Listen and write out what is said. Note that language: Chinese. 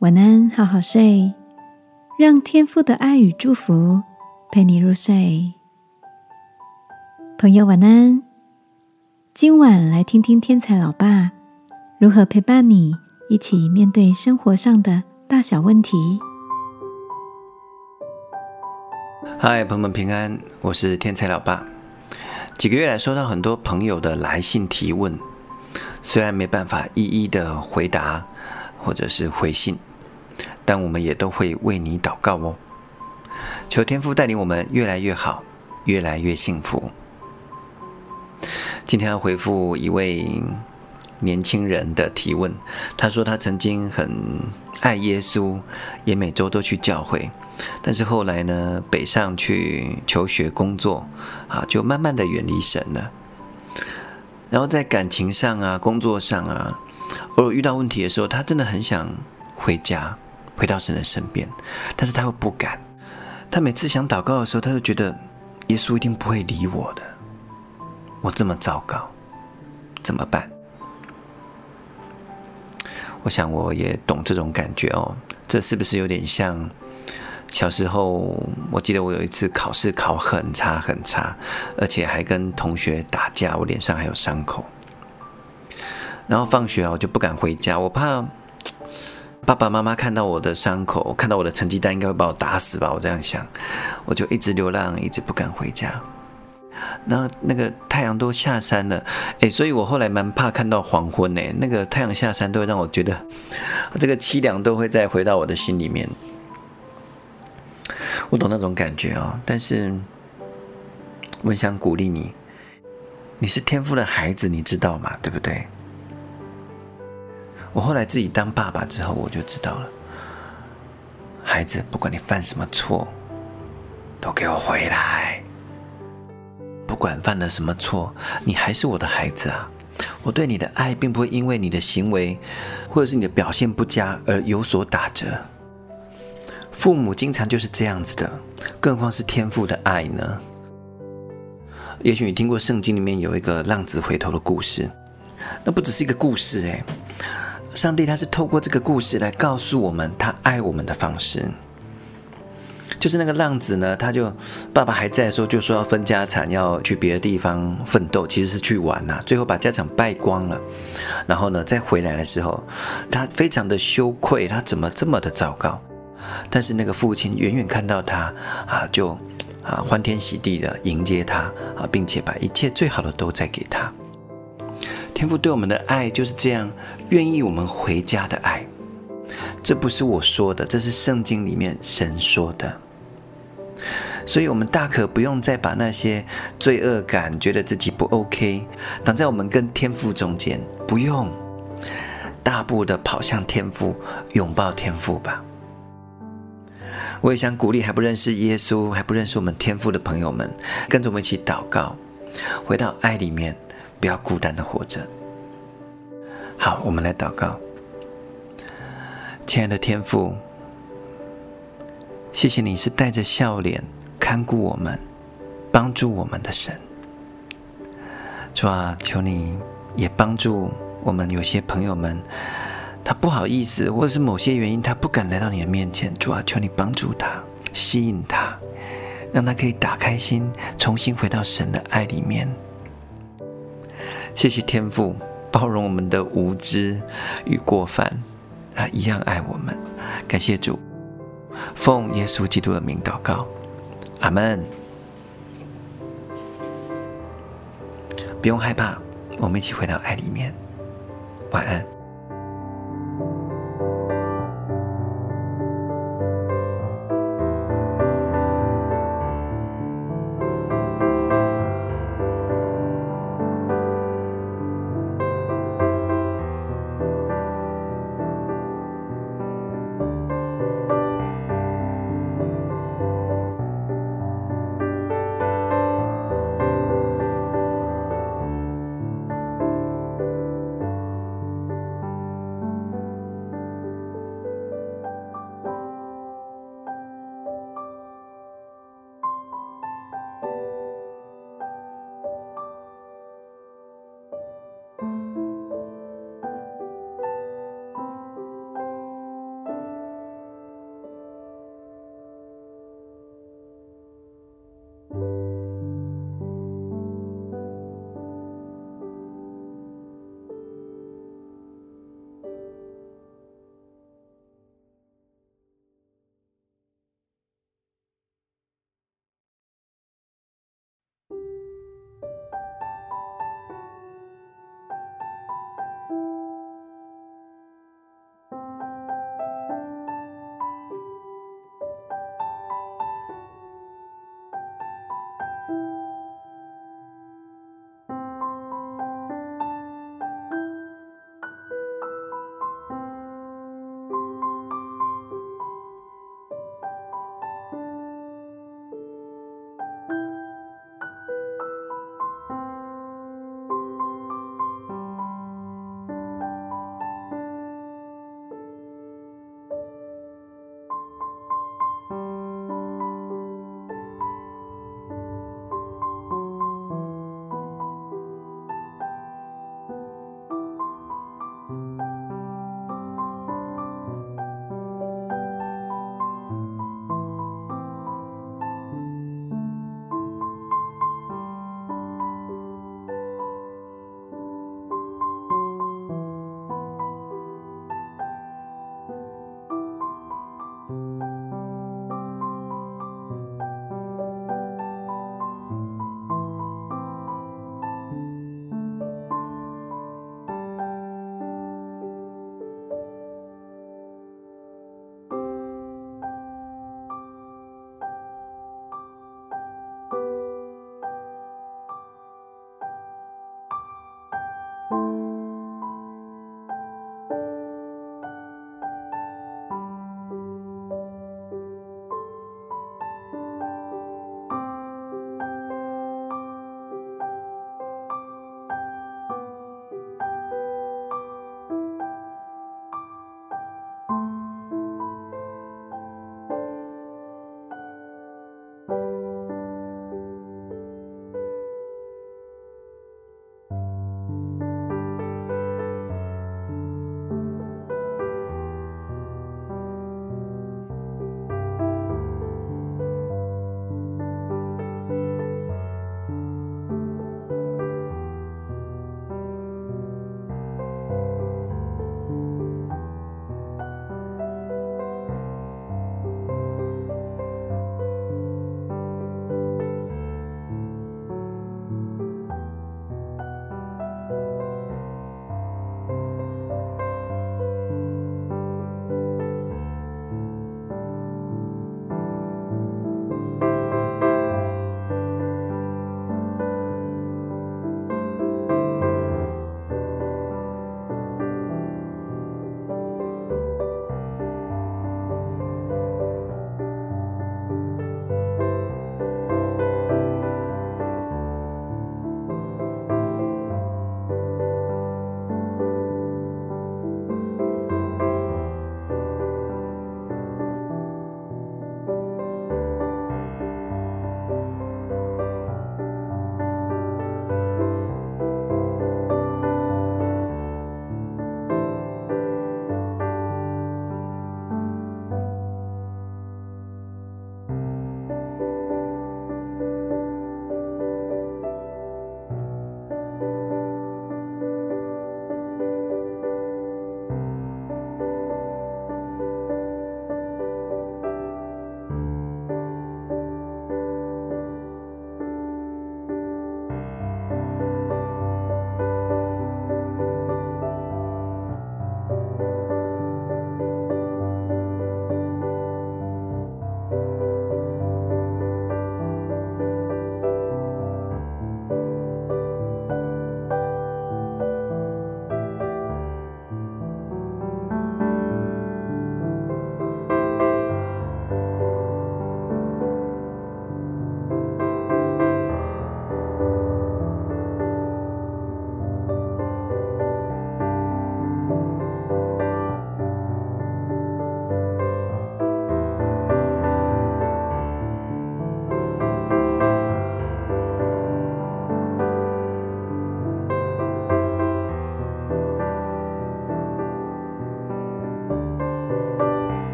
晚安，好好睡，让天父的爱与祝福陪你入睡。朋友，晚安。今晚来听听天才老爸如何陪伴你一起面对生活上的大小问题。嗨，朋友们平安，我是天才老爸。几个月来，收到很多朋友的来信提问，虽然没办法一一的回答或者是回信。但我们也都会为你祷告哦，求天父带领我们越来越好，越来越幸福。今天要回复一位年轻人的提问，他说他曾经很爱耶稣，也每周都去教会，但是后来呢，北上去求学工作，啊，就慢慢的远离神了。然后在感情上啊，工作上啊，偶尔遇到问题的时候，他真的很想回家。回到神的身边，但是他又不敢。他每次想祷告的时候，他就觉得耶稣一定不会理我的。我这么糟糕，怎么办？我想我也懂这种感觉哦。这是不是有点像小时候？我记得我有一次考试考很差很差，而且还跟同学打架，我脸上还有伤口。然后放学啊，我就不敢回家，我怕。爸爸妈妈看到我的伤口，看到我的成绩单，应该会把我打死吧？我这样想，我就一直流浪，一直不敢回家。那那个太阳都下山了，哎，所以我后来蛮怕看到黄昏呢。那个太阳下山都会让我觉得，这个凄凉都会再回到我的心里面。我懂那种感觉哦，但是我想鼓励你，你是天赋的孩子，你知道吗？对不对？我后来自己当爸爸之后，我就知道了，孩子，不管你犯什么错，都给我回来。不管犯了什么错，你还是我的孩子啊！我对你的爱，并不会因为你的行为或者是你的表现不佳而有所打折。父母经常就是这样子的，更何况是天赋的爱呢？也许你听过圣经里面有一个浪子回头的故事，那不只是一个故事，诶。上帝他是透过这个故事来告诉我们他爱我们的方式，就是那个浪子呢，他就爸爸还在的时候就说要分家产，要去别的地方奋斗，其实是去玩呐，最后把家产败光了，然后呢再回来的时候，他非常的羞愧，他怎么这么的糟糕？但是那个父亲远远看到他啊，就啊欢天喜地的迎接他啊，并且把一切最好的都在给他。天父对我们的爱就是这样，愿意我们回家的爱。这不是我说的，这是圣经里面神说的。所以，我们大可不用再把那些罪恶感、觉得自己不 OK，挡在我们跟天父中间。不用，大步的跑向天父，拥抱天父吧。我也想鼓励还不认识耶稣、还不认识我们天父的朋友们，跟着我们一起祷告，回到爱里面。不要孤单的活着。好，我们来祷告。亲爱的天父，谢谢你是带着笑脸看顾我们、帮助我们的神。主啊，求你也帮助我们有些朋友们，他不好意思，或者是某些原因，他不敢来到你的面前。主啊，求你帮助他，吸引他，让他可以打开心，重新回到神的爱里面。谢谢天父包容我们的无知与过犯啊，一样爱我们。感谢主，奉耶稣基督的名祷告，阿门。不用害怕，我们一起回到爱里面。晚安。